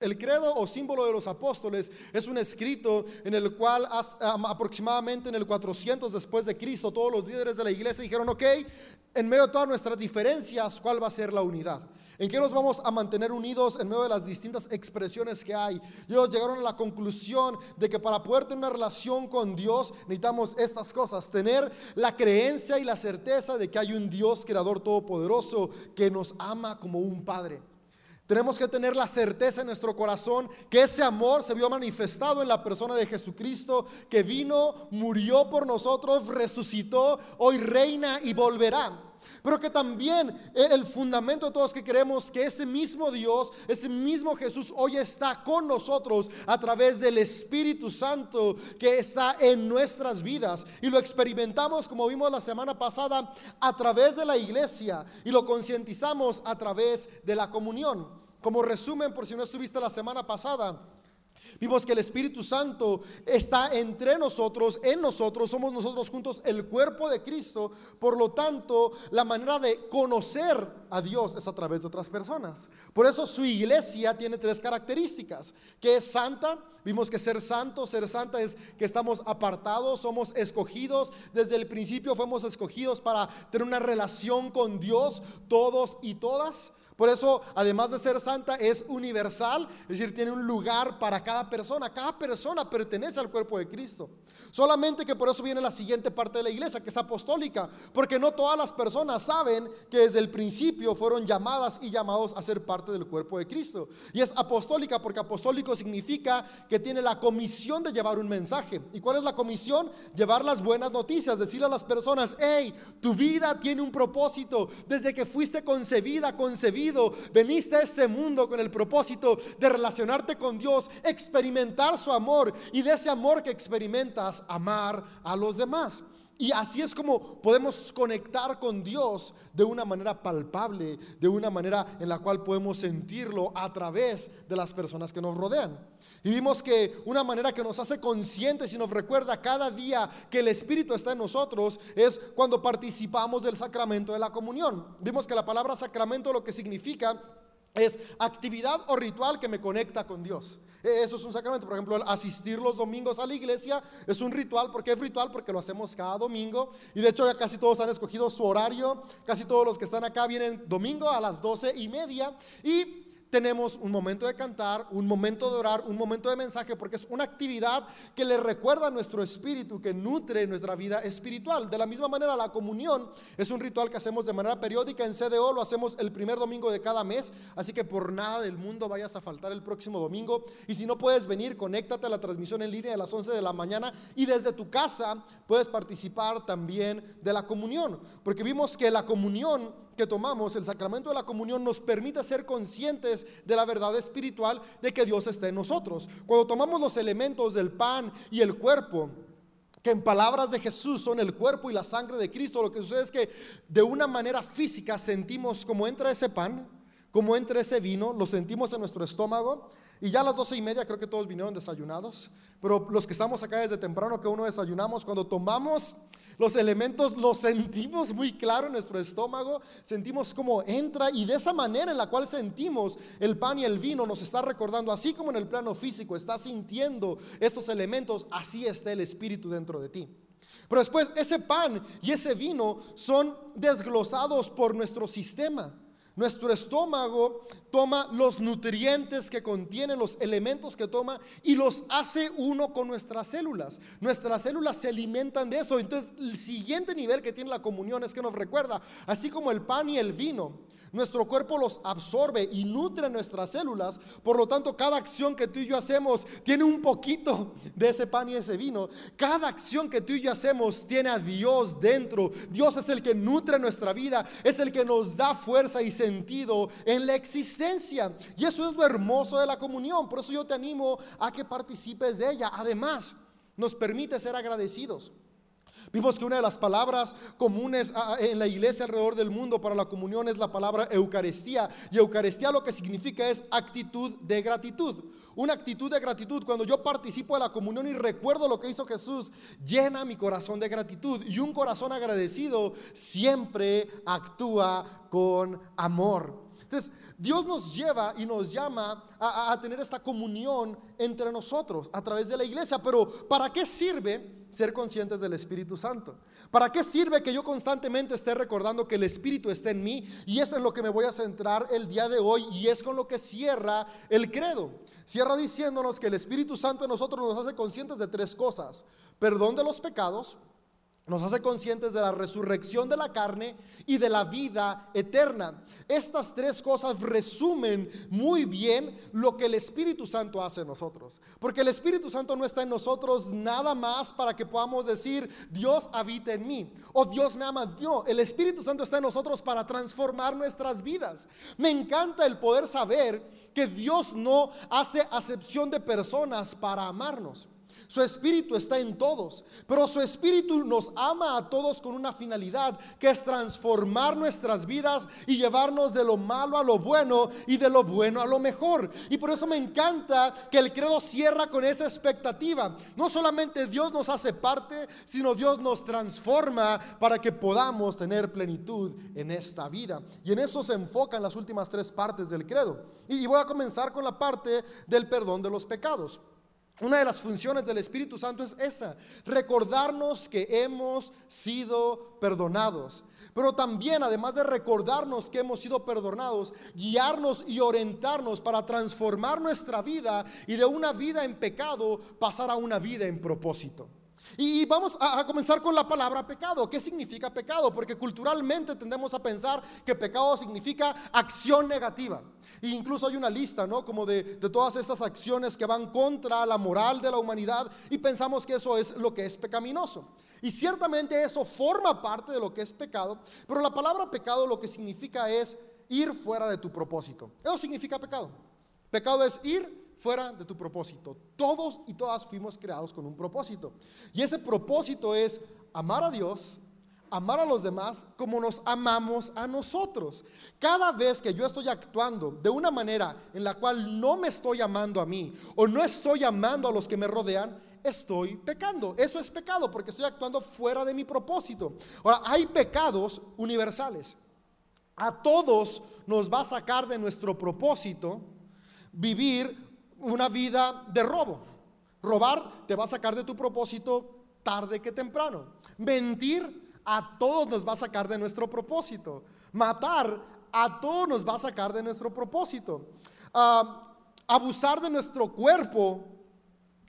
El credo o símbolo de los apóstoles es un escrito en el cual aproximadamente en el 400 después de Cristo todos los líderes de la iglesia dijeron, ok, en medio de todas nuestras diferencias, ¿cuál va a ser la unidad? ¿En qué nos vamos a mantener unidos en medio de las distintas expresiones que hay? ellos llegaron a la conclusión de que para poder tener una relación con Dios necesitamos estas cosas, tener la creencia y la certeza de que hay un Dios creador todopoderoso que nos ama como un Padre. Tenemos que tener la certeza en nuestro corazón que ese amor se vio manifestado en la persona de Jesucristo, que vino, murió por nosotros, resucitó, hoy reina y volverá. Pero que también el fundamento de todos que creemos que ese mismo Dios, ese mismo Jesús hoy está con nosotros a través del Espíritu Santo que está en nuestras vidas. Y lo experimentamos como vimos la semana pasada a través de la iglesia y lo concientizamos a través de la comunión. Como resumen, por si no estuviste la semana pasada, vimos que el Espíritu Santo está entre nosotros, en nosotros, somos nosotros juntos el cuerpo de Cristo. Por lo tanto, la manera de conocer a Dios es a través de otras personas. Por eso su iglesia tiene tres características, que es santa. Vimos que ser santo, ser santa es que estamos apartados, somos escogidos. Desde el principio fuimos escogidos para tener una relación con Dios, todos y todas. Por eso, además de ser santa, es universal, es decir, tiene un lugar para cada persona. Cada persona pertenece al cuerpo de Cristo. Solamente que por eso viene la siguiente parte de la iglesia, que es apostólica, porque no todas las personas saben que desde el principio fueron llamadas y llamados a ser parte del cuerpo de Cristo. Y es apostólica porque apostólico significa que tiene la comisión de llevar un mensaje. ¿Y cuál es la comisión? Llevar las buenas noticias, decirle a las personas, hey, tu vida tiene un propósito. Desde que fuiste concebida, veniste a este mundo con el propósito de relacionarte con Dios, experimentar su amor y de ese amor que experimentas, amar a los demás. Y así es como podemos conectar con Dios de una manera palpable, de una manera en la cual podemos sentirlo a través de las personas que nos rodean. Y vimos que una manera que nos hace conscientes y nos recuerda cada día que el Espíritu está en nosotros es cuando participamos del sacramento de la comunión. Vimos que la palabra sacramento lo que significa es actividad o ritual que me conecta con Dios. E, eso es un sacramento. Por ejemplo, asistir los domingos a la iglesia es un ritual. ¿Por qué es ritual? Porque lo hacemos cada domingo. Y de hecho ya casi todos han escogido su horario. Casi todos los que están acá vienen domingo a las doce y media. Y tenemos un momento de cantar, un momento de orar, un momento de mensaje, porque es una actividad que le recuerda a nuestro espíritu, que nutre nuestra vida espiritual. De la misma manera, la comunión es un ritual que hacemos de manera periódica en CDO, lo hacemos el primer domingo de cada mes, así que por nada del mundo vayas a faltar el próximo domingo. Y si no puedes venir, conéctate a la transmisión en línea a las 11 de la mañana y desde tu casa puedes participar también de la comunión, porque vimos que la comunión que tomamos, el sacramento de la comunión, nos permite ser conscientes de la verdad espiritual de que Dios está en nosotros. Cuando tomamos los elementos del pan y el cuerpo, que en palabras de Jesús son el cuerpo y la sangre de Cristo, lo que sucede es que de una manera física sentimos como entra ese pan, como entra ese vino, lo sentimos en nuestro estómago. Y ya a las doce y media creo que todos vinieron desayunados, pero los que estamos acá desde temprano que uno desayunamos, cuando tomamos los elementos los sentimos muy claro en nuestro estómago, sentimos cómo entra y de esa manera en la cual sentimos el pan y el vino nos está recordando, así como en el plano físico estás sintiendo estos elementos, así está el Espíritu dentro de ti. Pero después ese pan y ese vino son desglosados por nuestro sistema. Nuestro estómago toma los nutrientes que contienen, los elementos que toma y los hace uno con nuestras células. Nuestras células se alimentan de eso. Entonces, el siguiente nivel que tiene la comunión es que nos recuerda, así como el pan y el vino, nuestro cuerpo los absorbe y nutre nuestras células. Por lo tanto, cada acción que tú y yo hacemos tiene un poquito de ese pan y ese vino. Cada acción que tú y yo hacemos tiene a Dios dentro. Dios es el que nutre nuestra vida, es el que nos da fuerza y sentido en la existencia. Y eso es lo hermoso de la comunión. Por eso yo te animo a que participes de ella. Además, nos permite ser agradecidos. Vimos que una de las palabras comunes en la iglesia alrededor del mundo para la comunión es la palabra Eucaristía. Y Eucaristía lo que significa es actitud de gratitud. Una actitud de gratitud. Cuando yo participo de la comunión y recuerdo lo que hizo Jesús, llena mi corazón de gratitud. Y un corazón agradecido siempre actúa con amor. Entonces, Dios nos lleva y nos llama a, tener esta comunión entre nosotros a través de la iglesia. Pero, ¿para qué sirve ser conscientes del Espíritu Santo? ¿Para qué sirve que yo constantemente esté recordando que el Espíritu está en mí? Y es en lo que me voy a centrar el día de hoy y es con lo que cierra el credo. Cierra diciéndonos que el Espíritu Santo en nosotros nos hace conscientes de tres cosas. Perdón de los pecados, nos hace conscientes de la resurrección de la carne y de la vida eterna. Estas tres cosas resumen muy bien lo que el Espíritu Santo hace en nosotros. Porque el Espíritu Santo no está en nosotros nada más para que podamos decir, Dios habita en mí o Dios me ama. Dios, el Espíritu Santo está en nosotros para transformar nuestras vidas. Me encanta el poder saber que Dios no hace acepción de personas para amarnos. Su espíritu está en todos, pero su espíritu nos ama a todos con una finalidad, que es transformar nuestras vidas y llevarnos de lo malo a lo bueno y de lo bueno a lo mejor. Y por eso me encanta que el credo cierra con esa expectativa. No solamente Dios nos hace parte, sino Dios nos transforma para que podamos tener plenitud en esta vida. Y en eso se enfocan las últimas tres partes del credo. Y voy a comenzar con la parte del perdón de los pecados. Una de las funciones del Espíritu Santo es esa, recordarnos que hemos sido perdonados. Pero también, además de recordarnos que hemos sido perdonados, guiarnos y orientarnos para transformar nuestra vida y de una vida en pecado pasar a una vida en propósito. Y vamos a, comenzar con la palabra pecado. ¿Qué significa pecado? Porque culturalmente tendemos a pensar que pecado significa acción negativa. E incluso hay una lista, ¿no? Como de, de todas estas acciones que van contra la moral de la humanidad y pensamos que eso es lo que es pecaminoso. Y ciertamente eso forma parte de lo que es pecado, pero la palabra pecado lo que significa es ir fuera de tu propósito. Eso significa pecado. Pecado es ir fuera de tu propósito. Todos y todas fuimos creados con un propósito. Y ese propósito es amar a Dios, amar a los demás como nos amamos a nosotros. Cada vez que yo estoy actuando de una manera en la cual no me estoy amando a mí o no estoy amando a los que me rodean, estoy pecando. Eso es pecado porque estoy actuando fuera de mi propósito. Ahora, hay pecados universales. A todos nos va a sacar de nuestro propósito vivir una vida de robo. Robar te va a sacar de tu propósito tarde que temprano. Mentir a todos nos va a sacar de nuestro propósito. Matar a todos nos va a sacar de nuestro propósito. Ah, abusar de nuestro cuerpo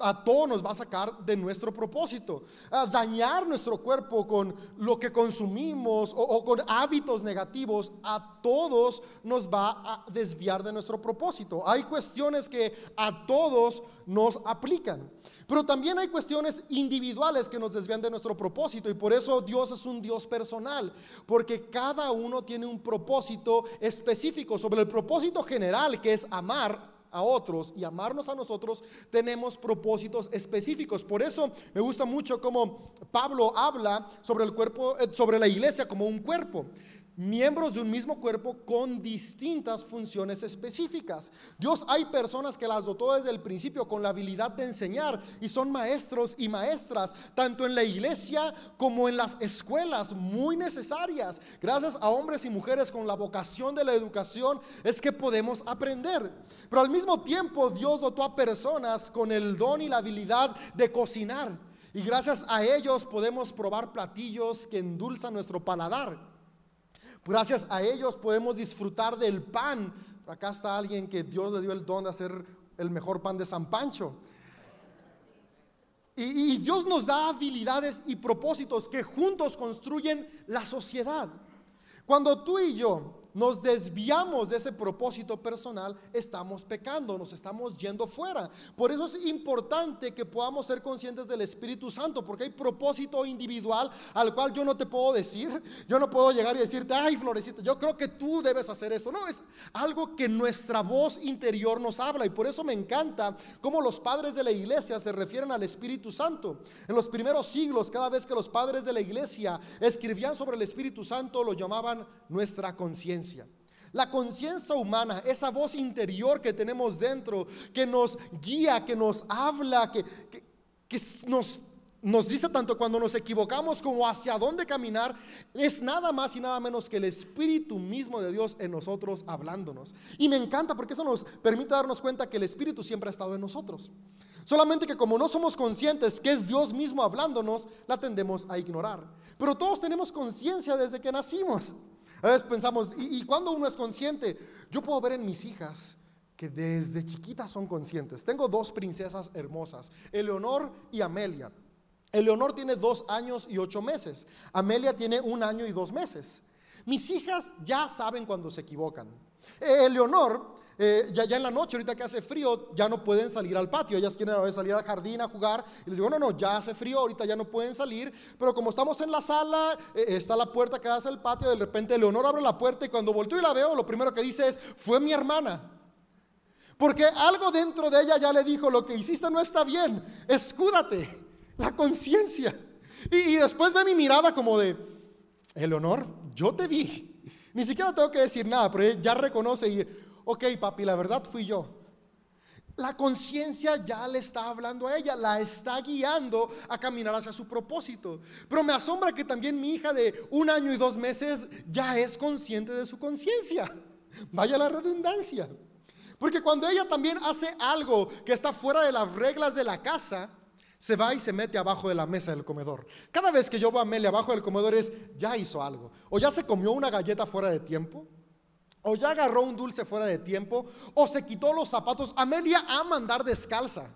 a todos nos va a sacar de nuestro propósito. Ah, dañar nuestro cuerpo con lo que consumimos o, con hábitos negativos, a todos nos va a desviar de nuestro propósito. Hay cuestiones que a todos nos aplican. Pero también hay cuestiones individuales que nos desvían de nuestro propósito y por eso Dios es un Dios personal, porque cada uno tiene un propósito específico sobre el propósito general que es amar a otros y amarnos a nosotros, tenemos propósitos específicos. Por eso me gusta mucho cómo Pablo habla sobre el cuerpo, eh, sobre la iglesia como un cuerpo miembros de un mismo cuerpo con distintas funciones específicas. Dios hay personas que las dotó desde el principio con la habilidad de enseñar y son maestros y maestras, tanto en la iglesia como en las escuelas, muy necesarias. Gracias a hombres y mujeres con la vocación de la educación es que podemos aprender. Pero al mismo tiempo Dios dotó a personas con el don y la habilidad de cocinar. Y gracias a ellos podemos probar platillos que endulzan nuestro paladar. Gracias a ellos podemos disfrutar del pan. Acá está alguien que Dios le dio el don de hacer el mejor pan de San Pancho. Y, Dios nos da habilidades y propósitos que juntos construyen la sociedad. Cuando tú y yo nos desviamos de ese propósito personal, estamos pecando, nos estamos yendo fuera. Por eso es importante que podamos ser conscientes del Espíritu Santo, porque hay propósito individual al cual yo no te puedo decir, yo no puedo llegar y decirte, ay Florecita, yo creo que tú debes hacer esto. No, es algo que nuestra voz interior nos habla y por eso me encanta cómo los padres de la iglesia se refieren al Espíritu Santo. En los primeros siglos, cada vez que los padres de la iglesia escribían sobre el Espíritu Santo, lo llamaban nuestra conciencia. La conciencia humana, esa voz interior que tenemos dentro, que nos guía, que nos habla, que, nos nos dice tanto cuando nos equivocamos como hacia dónde caminar, es nada más y nada menos que el Espíritu mismo de Dios en nosotros hablándonos. Y me encanta porque eso nos permite darnos cuenta que el Espíritu siempre ha estado en nosotros. Solamente que como no somos conscientes que es Dios mismo hablándonos, la tendemos a ignorar. Pero todos tenemos conciencia desde que nacimos. A veces pensamos, ¿y, ¿y cuando uno es consciente? Yo puedo ver en mis hijas que desde chiquitas son conscientes. Tengo dos princesas hermosas, Eleonor y Amelia. Eleonor tiene dos años y ocho meses. Amelia tiene un año y dos meses. Mis hijas ya saben cuando se equivocan. Eleonor, eh, ya, ya, en la noche, ahorita que hace frío, ya no pueden salir al patio. Ellas quieren a salir al jardín a jugar. Y les digo, no, no, ya hace frío, ahorita ya no pueden salir. Pero como estamos en la sala, eh, está la puerta que hace el patio. De repente Eleonor abre la puerta y cuando volteo y la veo, lo primero que dice es, fue mi hermana. Porque algo dentro de ella ya le dijo, lo que hiciste no está bien, escúdate la conciencia. Y, después ve mi mirada como de, Eleonor, yo te vi. Ni siquiera tengo que decir nada, pero ya reconoce y, ok, papi, la verdad fui yo. La conciencia ya le está hablando a ella, la está guiando a caminar hacia su propósito. Pero me asombra que también mi hija de un año y dos meses ya es consciente de su conciencia. Vaya la redundancia. Porque cuando ella también hace algo que está fuera de las reglas de la casa, se va y se mete abajo de la mesa del comedor. Cada vez que yo veo a Amelia abajo del comedor es, ya hizo algo. O ya se comió una galleta fuera de tiempo. O ya agarró un dulce fuera de tiempo. O se quitó los zapatos. Amelia ama andar descalza.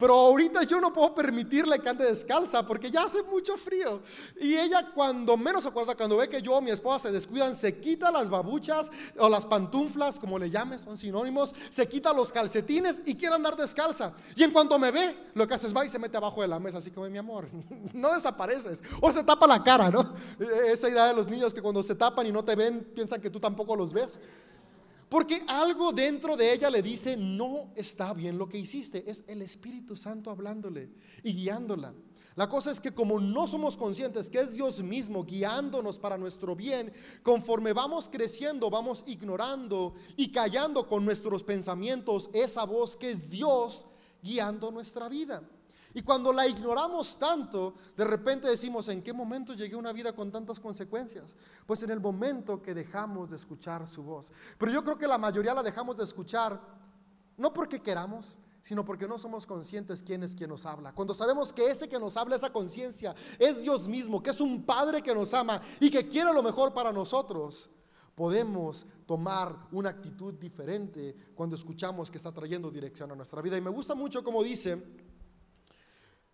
Pero ahorita yo no puedo permitirle que ande descalza porque ya hace mucho frío. Y ella cuando menos se acuerda, cuando ve que yo o mi esposa se descuidan, se quita las babuchas o las pantuflas, como le llames, son sinónimos, se quita los calcetines y quiere andar descalza. Y en cuanto me ve, lo que hace es va y se mete abajo de la mesa, así como mi amor, no desapareces. O se tapa la cara, ¿no? Esa idea de los niños que cuando se tapan y no te ven, piensan que tú tampoco los ves. Porque algo dentro de ella le dice, no está bien lo que hiciste. Es el Espíritu Santo hablándole y guiándola. La cosa es que como no somos conscientes que es Dios mismo guiándonos para nuestro bien, conforme vamos creciendo, vamos ignorando y callando con nuestros pensamientos esa voz que es Dios guiando nuestra vida. Y cuando la ignoramos tanto, de repente decimos, ¿en qué momento llegué a una vida con tantas consecuencias? Pues en el momento que dejamos de escuchar su voz. Pero yo creo que la mayoría la dejamos de escuchar, no porque queramos, sino porque no somos conscientes quién es quien nos habla. Cuando sabemos que ese que nos habla, esa conciencia, es Dios mismo, que es un Padre que nos ama y que quiere lo mejor para nosotros, podemos tomar una actitud diferente cuando escuchamos que está trayendo dirección a nuestra vida. Y me gusta mucho como dice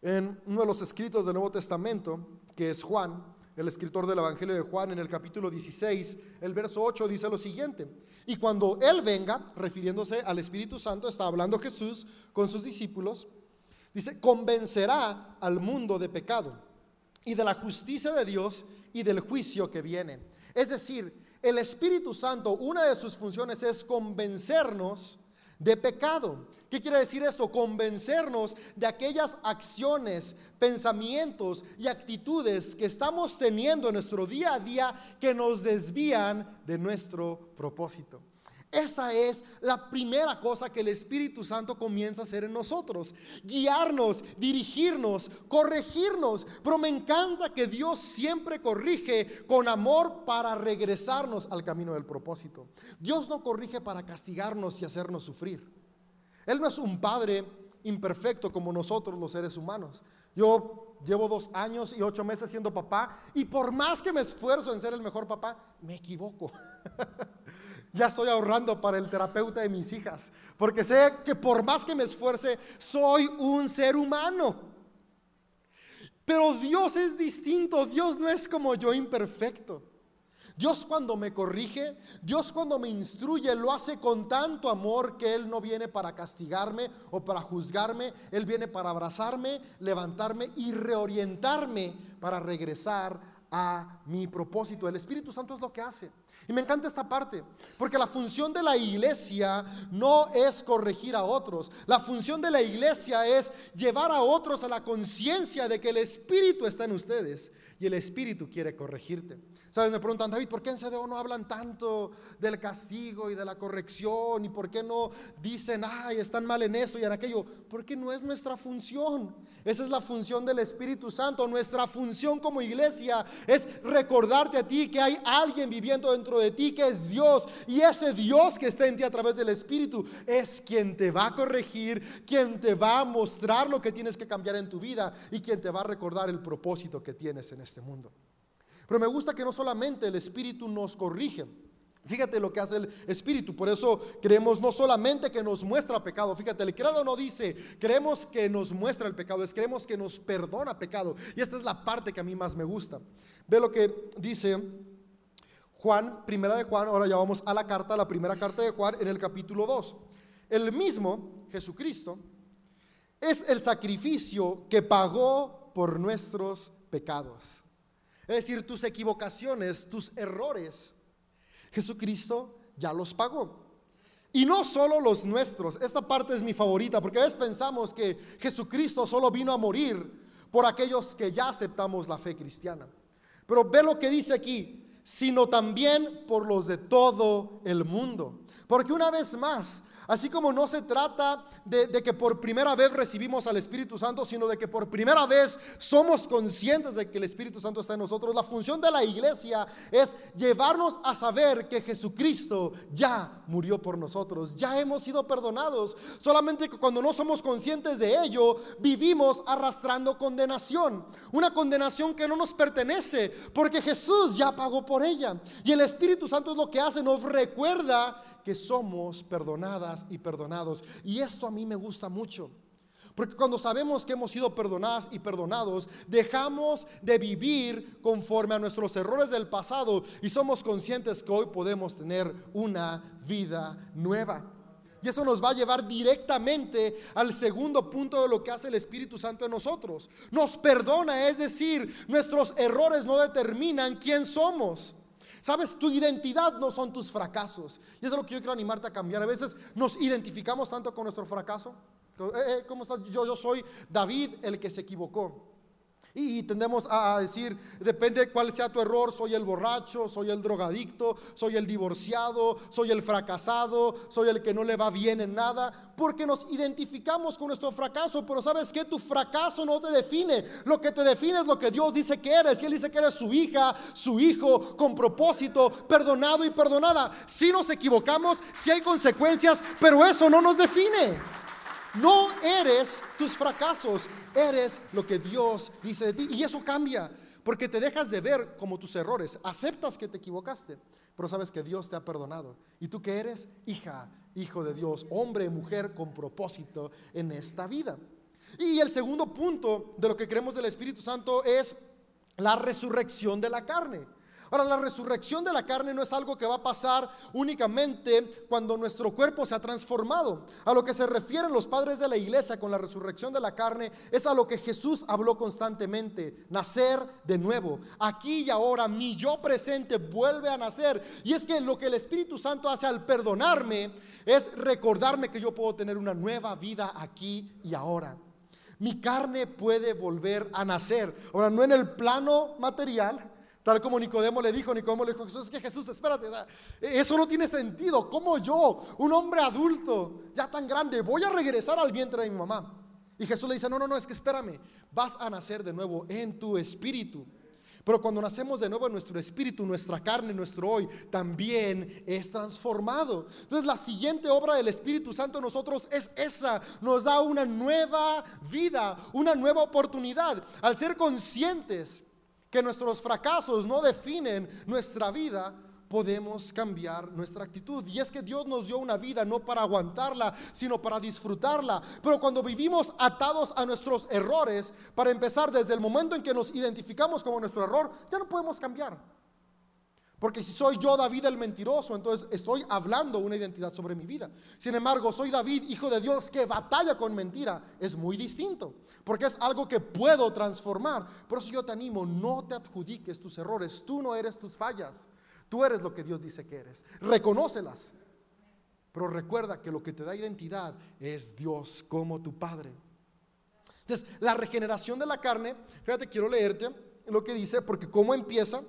en uno de los escritos del Nuevo Testamento, que es Juan, el escritor del Evangelio de Juan, en el capítulo 16, el verso 8 dice lo siguiente, y cuando Él venga, refiriéndose al Espíritu Santo, está hablando Jesús con sus discípulos, dice, convencerá al mundo de pecado y de la justicia de Dios y del juicio que viene. Es decir, el Espíritu Santo, una de sus funciones es convencernos de pecado. ¿Qué quiere decir esto? Convencernos de aquellas acciones, pensamientos y actitudes que estamos teniendo en nuestro día a día que nos desvían de nuestro propósito. Esa es la primera cosa que el Espíritu Santo comienza a hacer en nosotros. Guiarnos, dirigirnos, corregirnos. Pero me encanta que Dios siempre corrige con amor para regresarnos al camino del propósito. Dios no corrige para castigarnos y hacernos sufrir. Él no es un padre imperfecto como nosotros los seres humanos. Yo llevo dos años y ocho meses siendo papá y por más que me esfuerzo en ser el mejor papá, me equivoco. ya estoy ahorrando para el terapeuta de mis hijas, porque sé que por más que me esfuerce, soy un ser humano. Pero Dios es distinto, Dios no es como yo imperfecto. Dios cuando me corrige, Dios cuando me instruye, lo hace con tanto amor que Él no viene para castigarme o para juzgarme, Él viene para abrazarme, levantarme y reorientarme para regresar a mi propósito. El Espíritu Santo es lo que hace. Y me encanta esta parte, porque la función de la iglesia no es corregir a otros. La función de la iglesia es llevar a otros a la conciencia de que el Espíritu está en ustedes y el Espíritu quiere corregirte. ¿Sabes? Me preguntan, David, ¿por qué en CDO no hablan tanto del castigo y de la corrección? ¿Y por qué no dicen, ay, están mal en esto y en aquello? Porque no es nuestra función. Esa es la función del Espíritu Santo. Nuestra función como iglesia es recordarte a ti que hay alguien viviendo de ti que es Dios. Y ese Dios que está en ti a través del Espíritu es quien te va a corregir, quien te va a mostrar lo que tienes que cambiar en tu vida y quien te va a recordar el propósito que tienes en este mundo. Pero me gusta que no solamente el Espíritu nos corrige, Fíjate lo que hace el Espíritu. Por eso creemos no solamente que nos muestra pecado. Fíjate, el credo no dice, creemos que nos muestra el pecado, es creemos que nos perdona pecado. Y esta es la parte que a mí más me gusta. Ve lo que dice Juan, primera de Juan, ahora ya vamos a la carta, la primera carta de Juan en el capítulo 2. El mismo, Jesucristo, es el sacrificio que pagó por nuestros pecados. Es decir, tus equivocaciones, tus errores Jesucristo ya los pagó. Y no solo los nuestros. Esta parte es mi favorita porque a veces pensamos que Jesucristo solo vino a morir por aquellos que ya aceptamos la fe cristiana. Pero ve lo que dice aquí, sino también por los de todo el mundo. Porque una vez más, Así como no se trata de, que por primera vez recibimos al Espíritu Santo, sino de que por primera vez somos conscientes de que el Espíritu Santo está en nosotros. La función de la iglesia es llevarnos a saber que Jesucristo ya murió por nosotros, ya hemos sido perdonados. Solamente que cuando no somos conscientes de ello, vivimos arrastrando condenación. Una condenación que no nos pertenece, porque Jesús ya pagó por ella. Y el Espíritu Santo es lo que hace, nos recuerda que somos perdonadas y perdonados. Y esto a mí me gusta mucho. Porque cuando sabemos que hemos sido perdonadas y perdonados, dejamos de vivir conforme a nuestros errores del pasado y somos conscientes que hoy podemos tener una vida nueva. Y eso nos va a llevar directamente al segundo punto de lo que hace el Espíritu Santo en nosotros. Nos perdona, es decir, nuestros errores no determinan quién somos. Sabes, tu identidad no son tus fracasos. Y eso es lo que yo quiero animarte a cambiar. A veces nos identificamos tanto con nuestro fracaso. Eh, eh, ¿Cómo estás? Yo, yo soy David el que se equivocó. Y tendemos a decir, depende cuál sea tu error, soy el borracho, soy el drogadicto, soy el divorciado, soy el fracasado, soy el que no le va bien en nada, porque nos identificamos con nuestro fracaso, pero sabes que tu fracaso no te define, lo que te define es lo que Dios dice que eres, y Él dice que eres su hija, su hijo, con propósito, perdonado y perdonada. Si nos equivocamos, si hay consecuencias, pero eso no nos define. No eres tus fracasos, eres lo que Dios dice de ti. Y eso cambia, porque te dejas de ver como tus errores. Aceptas que te equivocaste, pero sabes que Dios te ha perdonado. ¿Y tú que eres? Hija, hijo de Dios, hombre, mujer con propósito en esta vida. Y el segundo punto de lo que creemos del Espíritu Santo es la resurrección de la carne. Ahora, la resurrección de la carne no es algo que va a pasar únicamente cuando nuestro cuerpo se ha transformado. A lo que se refieren los padres de la iglesia con la resurrección de la carne es a lo que Jesús habló constantemente, nacer de nuevo. Aquí y ahora mi yo presente vuelve a nacer. Y es que lo que el Espíritu Santo hace al perdonarme es recordarme que yo puedo tener una nueva vida aquí y ahora. Mi carne puede volver a nacer. Ahora, no en el plano material, Tal como Nicodemo le dijo, Nicodemo le dijo Jesús, es que Jesús, espérate, eso no tiene sentido. ¿Cómo yo, un hombre adulto, ya tan grande, voy a regresar al vientre de mi mamá? Y Jesús le dice, no, no, no, es que espérame, vas a nacer de nuevo en tu espíritu. Pero cuando nacemos de nuevo en nuestro espíritu, nuestra carne, nuestro hoy, también es transformado. Entonces la siguiente obra del Espíritu Santo en nosotros es esa. Nos da una nueva vida, una nueva oportunidad. Al ser conscientes que nuestros fracasos no definen nuestra vida, podemos cambiar nuestra actitud. Y es que Dios nos dio una vida no para aguantarla, sino para disfrutarla. Pero cuando vivimos atados a nuestros errores, para empezar desde el momento en que nos identificamos como nuestro error, ya no podemos cambiar. Porque si soy yo David el mentiroso, entonces estoy hablando una identidad sobre mi vida. Sin embargo, soy David, hijo de Dios, que batalla con mentira. Es muy distinto, porque es algo que puedo transformar. Por eso yo te animo, no te adjudiques tus errores. Tú no eres tus fallas. Tú eres lo que Dios dice que eres. Reconócelas. Pero recuerda que lo que te da identidad es Dios como tu Padre. Entonces, la regeneración de la carne, fíjate, quiero leerte lo que dice, porque cómo empieza,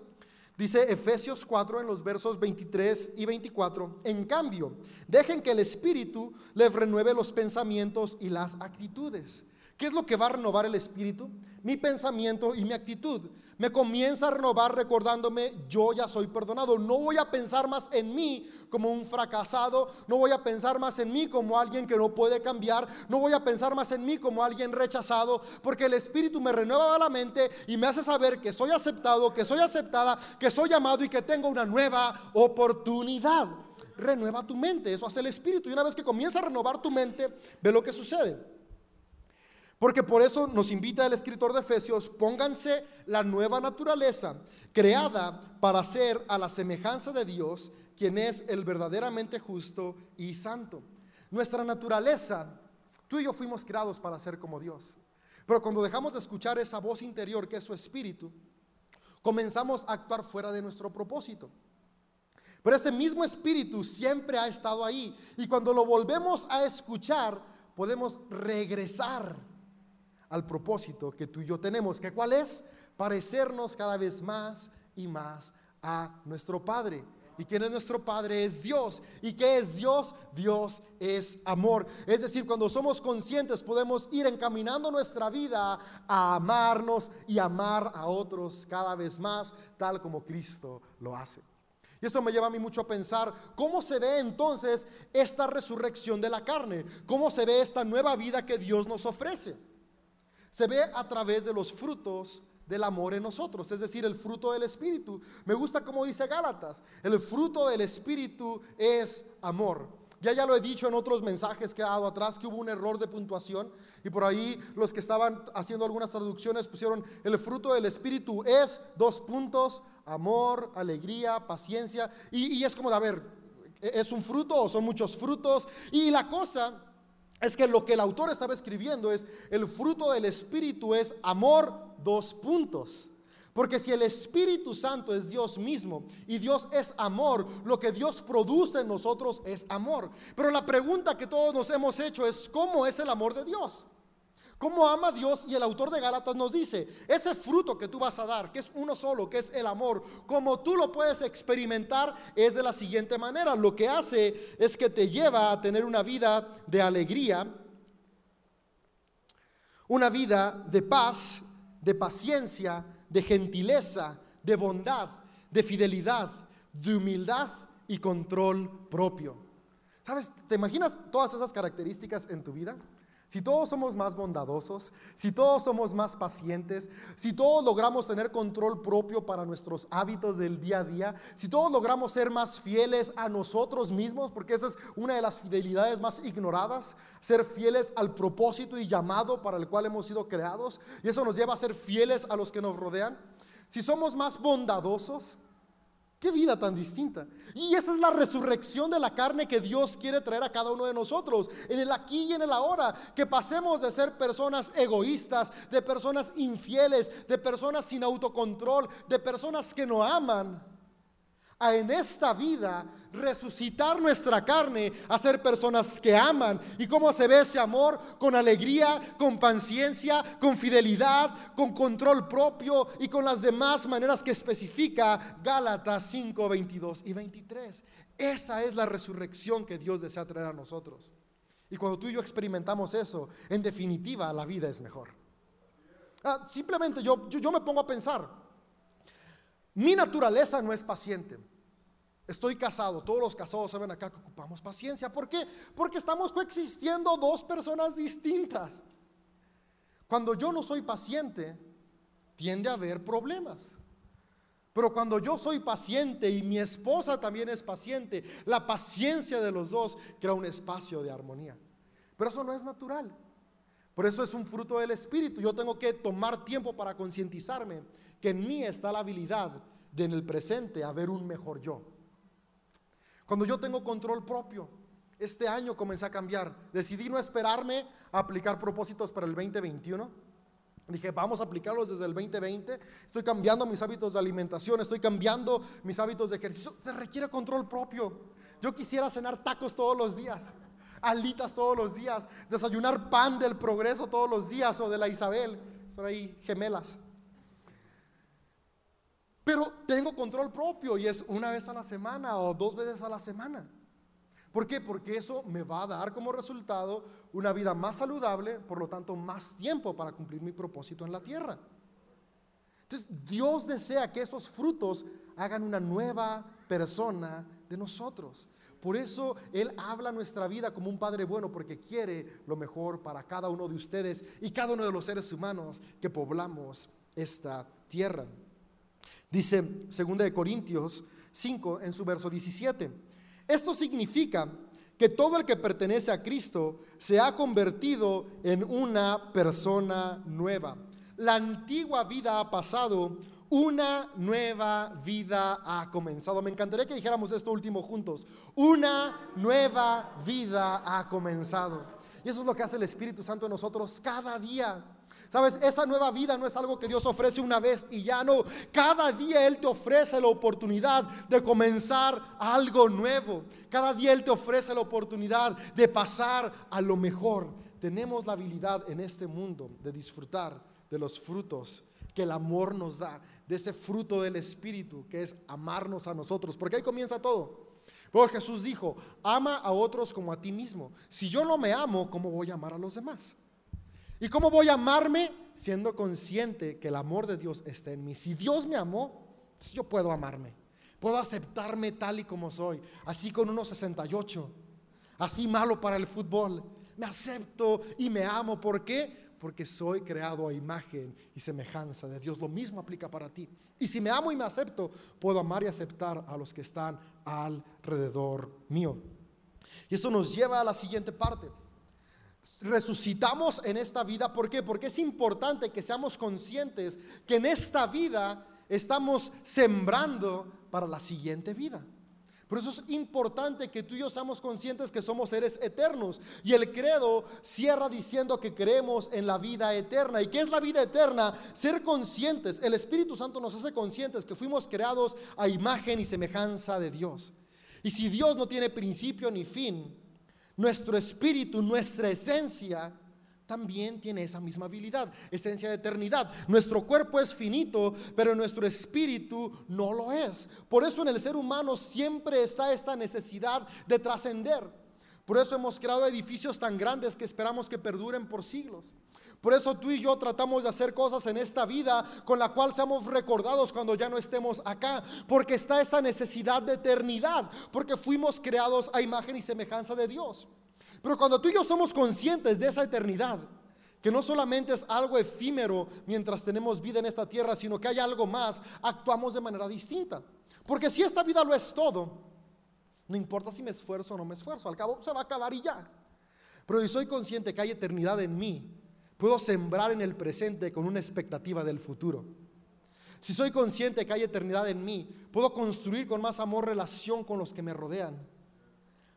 dice Efesios 4 en los versos 23 y 24, en cambio, dejen que el Espíritu les renueve los pensamientos y las actitudes. ¿Qué es lo que va a renovar el espíritu? Mi pensamiento y mi actitud. Me comienza a renovar recordándome, yo ya soy perdonado. No voy a pensar más en mí como un fracasado. No voy a pensar más en mí como alguien que no puede cambiar. No voy a pensar más en mí como alguien rechazado. Porque el espíritu me renueva la mente y me hace saber que soy aceptado, que soy aceptada, que soy amado y que tengo una nueva oportunidad. Renueva tu mente. Eso hace el espíritu. Y una vez que comienza a renovar tu mente, ve lo que sucede. Porque por eso nos invita el escritor de Efesios, pónganse la nueva naturaleza creada para ser a la semejanza de Dios, quien es el verdaderamente justo y santo. Nuestra naturaleza, tú y yo fuimos creados para ser como Dios. Pero cuando dejamos de escuchar esa voz interior que es su espíritu, comenzamos a actuar fuera de nuestro propósito. Pero ese mismo espíritu siempre ha estado ahí. Y cuando lo volvemos a escuchar, podemos regresar al propósito que tú y yo tenemos, que cuál es parecernos cada vez más y más a nuestro Padre. ¿Y quién es nuestro Padre? Es Dios. ¿Y qué es Dios? Dios es amor. Es decir, cuando somos conscientes podemos ir encaminando nuestra vida a amarnos y amar a otros cada vez más, tal como Cristo lo hace. Y esto me lleva a mí mucho a pensar cómo se ve entonces esta resurrección de la carne, cómo se ve esta nueva vida que Dios nos ofrece se ve a través de los frutos del amor en nosotros, es decir, el fruto del Espíritu. Me gusta como dice Gálatas, el fruto del Espíritu es amor. Ya ya lo he dicho en otros mensajes que he dado atrás que hubo un error de puntuación y por ahí los que estaban haciendo algunas traducciones pusieron el fruto del Espíritu es dos puntos, amor, alegría, paciencia y, y es como de, a ver, ¿es un fruto o son muchos frutos? Y la cosa es que lo que el autor estaba escribiendo es, el fruto del Espíritu es amor, dos puntos. Porque si el Espíritu Santo es Dios mismo y Dios es amor, lo que Dios produce en nosotros es amor. Pero la pregunta que todos nos hemos hecho es, ¿cómo es el amor de Dios? ¿Cómo ama Dios? Y el autor de Gálatas nos dice, ese fruto que tú vas a dar, que es uno solo, que es el amor, como tú lo puedes experimentar, es de la siguiente manera. Lo que hace es que te lleva a tener una vida de alegría, una vida de paz, de paciencia, de gentileza, de bondad, de fidelidad, de humildad y control propio. ¿Sabes? ¿Te imaginas todas esas características en tu vida? Si todos somos más bondadosos, si todos somos más pacientes, si todos logramos tener control propio para nuestros hábitos del día a día, si todos logramos ser más fieles a nosotros mismos, porque esa es una de las fidelidades más ignoradas, ser fieles al propósito y llamado para el cual hemos sido creados, y eso nos lleva a ser fieles a los que nos rodean. Si somos más bondadosos, Qué vida tan distinta. Y esa es la resurrección de la carne que Dios quiere traer a cada uno de nosotros, en el aquí y en el ahora. Que pasemos de ser personas egoístas, de personas infieles, de personas sin autocontrol, de personas que no aman, a en esta vida resucitar nuestra carne a ser personas que aman. ¿Y cómo se ve ese amor? Con alegría, con paciencia, con fidelidad, con control propio y con las demás maneras que especifica Gálatas 5, 22 y 23. Esa es la resurrección que Dios desea traer a nosotros. Y cuando tú y yo experimentamos eso, en definitiva la vida es mejor. Ah, simplemente yo, yo me pongo a pensar, mi naturaleza no es paciente. Estoy casado, todos los casados saben acá que ocupamos paciencia. ¿Por qué? Porque estamos coexistiendo dos personas distintas. Cuando yo no soy paciente, tiende a haber problemas. Pero cuando yo soy paciente y mi esposa también es paciente, la paciencia de los dos crea un espacio de armonía. Pero eso no es natural. Por eso es un fruto del Espíritu. Yo tengo que tomar tiempo para concientizarme que en mí está la habilidad de en el presente haber un mejor yo. Cuando yo tengo control propio, este año comencé a cambiar. Decidí no esperarme a aplicar propósitos para el 2021. Dije, vamos a aplicarlos desde el 2020. Estoy cambiando mis hábitos de alimentación, estoy cambiando mis hábitos de ejercicio. Se requiere control propio. Yo quisiera cenar tacos todos los días, alitas todos los días, desayunar pan del progreso todos los días o de la Isabel. Son ahí gemelas. Pero tengo control propio y es una vez a la semana o dos veces a la semana. ¿Por qué? Porque eso me va a dar como resultado una vida más saludable, por lo tanto más tiempo para cumplir mi propósito en la tierra. Entonces Dios desea que esos frutos hagan una nueva persona de nosotros. Por eso Él habla nuestra vida como un Padre bueno, porque quiere lo mejor para cada uno de ustedes y cada uno de los seres humanos que poblamos esta tierra. Dice 2 Corintios 5 en su verso 17. Esto significa que todo el que pertenece a Cristo se ha convertido en una persona nueva. La antigua vida ha pasado, una nueva vida ha comenzado. Me encantaría que dijéramos esto último juntos. Una nueva vida ha comenzado. Y eso es lo que hace el Espíritu Santo en nosotros cada día. Sabes, esa nueva vida no es algo que Dios ofrece una vez y ya no. Cada día Él te ofrece la oportunidad de comenzar algo nuevo. Cada día Él te ofrece la oportunidad de pasar a lo mejor. Tenemos la habilidad en este mundo de disfrutar de los frutos que el amor nos da, de ese fruto del Espíritu que es amarnos a nosotros. Porque ahí comienza todo. Luego Jesús dijo, ama a otros como a ti mismo. Si yo no me amo, ¿cómo voy a amar a los demás? ¿Y cómo voy a amarme? Siendo consciente que el amor de Dios está en mí. Si Dios me amó, yo puedo amarme. Puedo aceptarme tal y como soy. Así con unos 68. Así malo para el fútbol. Me acepto y me amo. ¿Por qué? Porque soy creado a imagen y semejanza de Dios. Lo mismo aplica para ti. Y si me amo y me acepto, puedo amar y aceptar a los que están alrededor mío. Y eso nos lleva a la siguiente parte resucitamos en esta vida. ¿Por qué? Porque es importante que seamos conscientes que en esta vida estamos sembrando para la siguiente vida. Por eso es importante que tú y yo seamos conscientes que somos seres eternos. Y el credo cierra diciendo que creemos en la vida eterna. ¿Y qué es la vida eterna? Ser conscientes. El Espíritu Santo nos hace conscientes que fuimos creados a imagen y semejanza de Dios. Y si Dios no tiene principio ni fin, nuestro espíritu, nuestra esencia, también tiene esa misma habilidad, esencia de eternidad. Nuestro cuerpo es finito, pero nuestro espíritu no lo es. Por eso en el ser humano siempre está esta necesidad de trascender. Por eso hemos creado edificios tan grandes que esperamos que perduren por siglos. Por eso tú y yo tratamos de hacer cosas en esta vida con la cual seamos recordados cuando ya no estemos acá. Porque está esa necesidad de eternidad. Porque fuimos creados a imagen y semejanza de Dios. Pero cuando tú y yo somos conscientes de esa eternidad, que no solamente es algo efímero mientras tenemos vida en esta tierra, sino que hay algo más, actuamos de manera distinta. Porque si esta vida lo es todo, no importa si me esfuerzo o no me esfuerzo, al cabo se va a acabar y ya. Pero si soy consciente que hay eternidad en mí, puedo sembrar en el presente con una expectativa del futuro. Si soy consciente que hay eternidad en mí, puedo construir con más amor relación con los que me rodean,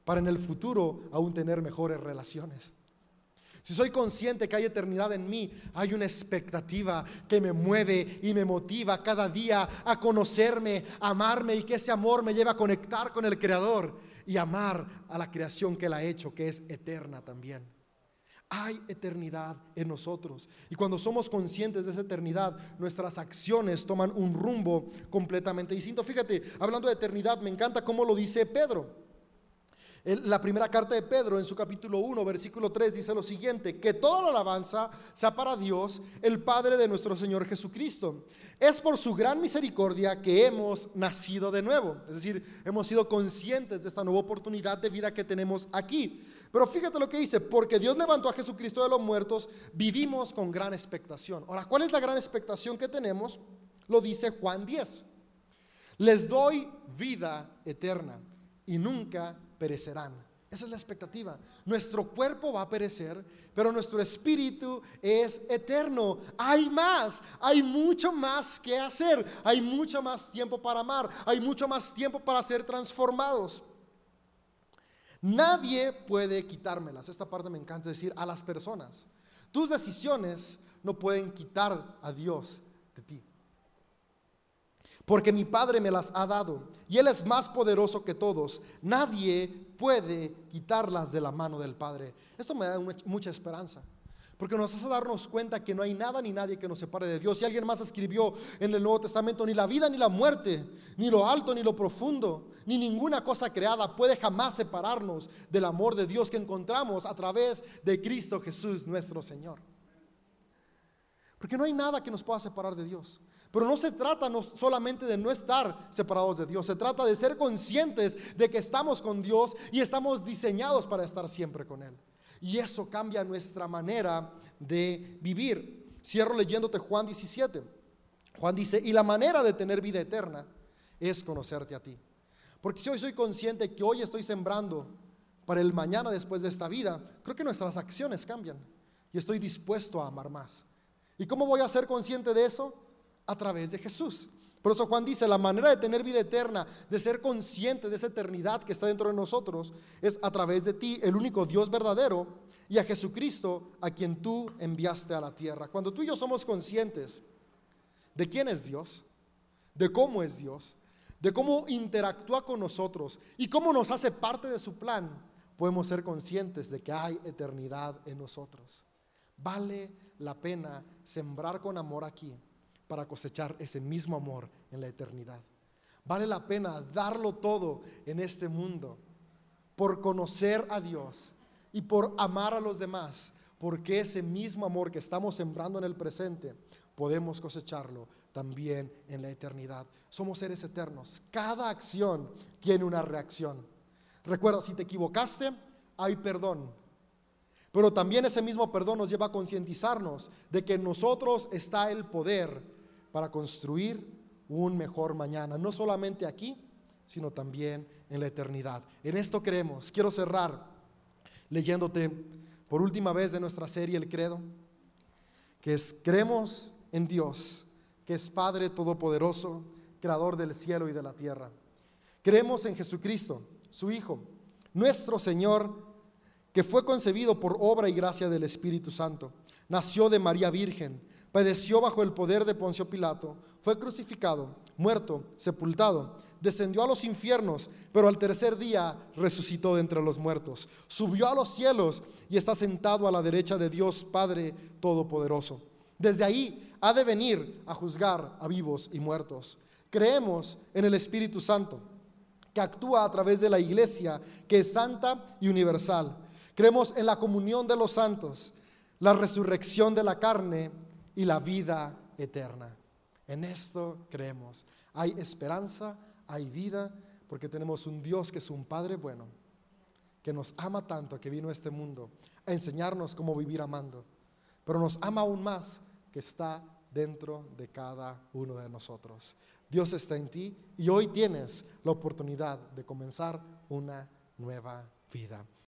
para en el futuro aún tener mejores relaciones. Si soy consciente que hay eternidad en mí, hay una expectativa que me mueve y me motiva cada día a conocerme, a amarme y que ese amor me lleve a conectar con el Creador y amar a la creación que Él ha hecho, que es eterna también. Hay eternidad en nosotros. Y cuando somos conscientes de esa eternidad, nuestras acciones toman un rumbo completamente distinto. Fíjate, hablando de eternidad, me encanta cómo lo dice Pedro. La primera carta de Pedro en su capítulo 1, versículo 3 dice lo siguiente, que toda la alabanza sea para Dios, el Padre de nuestro Señor Jesucristo. Es por su gran misericordia que hemos nacido de nuevo, es decir, hemos sido conscientes de esta nueva oportunidad de vida que tenemos aquí. Pero fíjate lo que dice, porque Dios levantó a Jesucristo de los muertos, vivimos con gran expectación. Ahora, ¿cuál es la gran expectación que tenemos? Lo dice Juan 10. Les doy vida eterna y nunca perecerán. Esa es la expectativa. Nuestro cuerpo va a perecer, pero nuestro espíritu es eterno. Hay más, hay mucho más que hacer, hay mucho más tiempo para amar, hay mucho más tiempo para ser transformados. Nadie puede quitármelas. Esta parte me encanta decir a las personas. Tus decisiones no pueden quitar a Dios de ti. Porque mi Padre me las ha dado y Él es más poderoso que todos. Nadie puede quitarlas de la mano del Padre. Esto me da mucha esperanza. Porque nos hace darnos cuenta que no hay nada ni nadie que nos separe de Dios. Y alguien más escribió en el Nuevo Testamento, ni la vida ni la muerte, ni lo alto ni lo profundo, ni ninguna cosa creada puede jamás separarnos del amor de Dios que encontramos a través de Cristo Jesús nuestro Señor. Porque no hay nada que nos pueda separar de Dios. Pero no se trata solamente de no estar separados de Dios, se trata de ser conscientes de que estamos con Dios y estamos diseñados para estar siempre con Él. Y eso cambia nuestra manera de vivir. Cierro leyéndote Juan 17. Juan dice, y la manera de tener vida eterna es conocerte a ti. Porque si hoy soy consciente que hoy estoy sembrando para el mañana después de esta vida, creo que nuestras acciones cambian y estoy dispuesto a amar más. ¿Y cómo voy a ser consciente de eso? A través de Jesús. Por eso Juan dice, la manera de tener vida eterna, de ser consciente de esa eternidad que está dentro de nosotros, es a través de ti, el único Dios verdadero, y a Jesucristo, a quien tú enviaste a la tierra. Cuando tú y yo somos conscientes de quién es Dios, de cómo es Dios, de cómo interactúa con nosotros y cómo nos hace parte de su plan, podemos ser conscientes de que hay eternidad en nosotros. Vale la pena sembrar con amor aquí para cosechar ese mismo amor en la eternidad. Vale la pena darlo todo en este mundo por conocer a Dios y por amar a los demás, porque ese mismo amor que estamos sembrando en el presente, podemos cosecharlo también en la eternidad. Somos seres eternos. Cada acción tiene una reacción. Recuerda, si te equivocaste, hay perdón. Pero también ese mismo perdón nos lleva a concientizarnos de que en nosotros está el poder para construir un mejor mañana, no solamente aquí, sino también en la eternidad. En esto creemos. Quiero cerrar leyéndote por última vez de nuestra serie El Credo, que es creemos en Dios, que es Padre Todopoderoso, Creador del cielo y de la tierra. Creemos en Jesucristo, su Hijo, nuestro Señor, que fue concebido por obra y gracia del Espíritu Santo. Nació de María Virgen padeció bajo el poder de Poncio Pilato, fue crucificado, muerto, sepultado, descendió a los infiernos, pero al tercer día resucitó de entre los muertos, subió a los cielos y está sentado a la derecha de Dios Padre Todopoderoso. Desde ahí ha de venir a juzgar a vivos y muertos. Creemos en el Espíritu Santo, que actúa a través de la iglesia, que es santa y universal. Creemos en la comunión de los santos, la resurrección de la carne y la vida eterna. En esto creemos. Hay esperanza, hay vida, porque tenemos un Dios que es un Padre bueno, que nos ama tanto, que vino a este mundo a enseñarnos cómo vivir amando, pero nos ama aún más, que está dentro de cada uno de nosotros. Dios está en ti y hoy tienes la oportunidad de comenzar una nueva vida.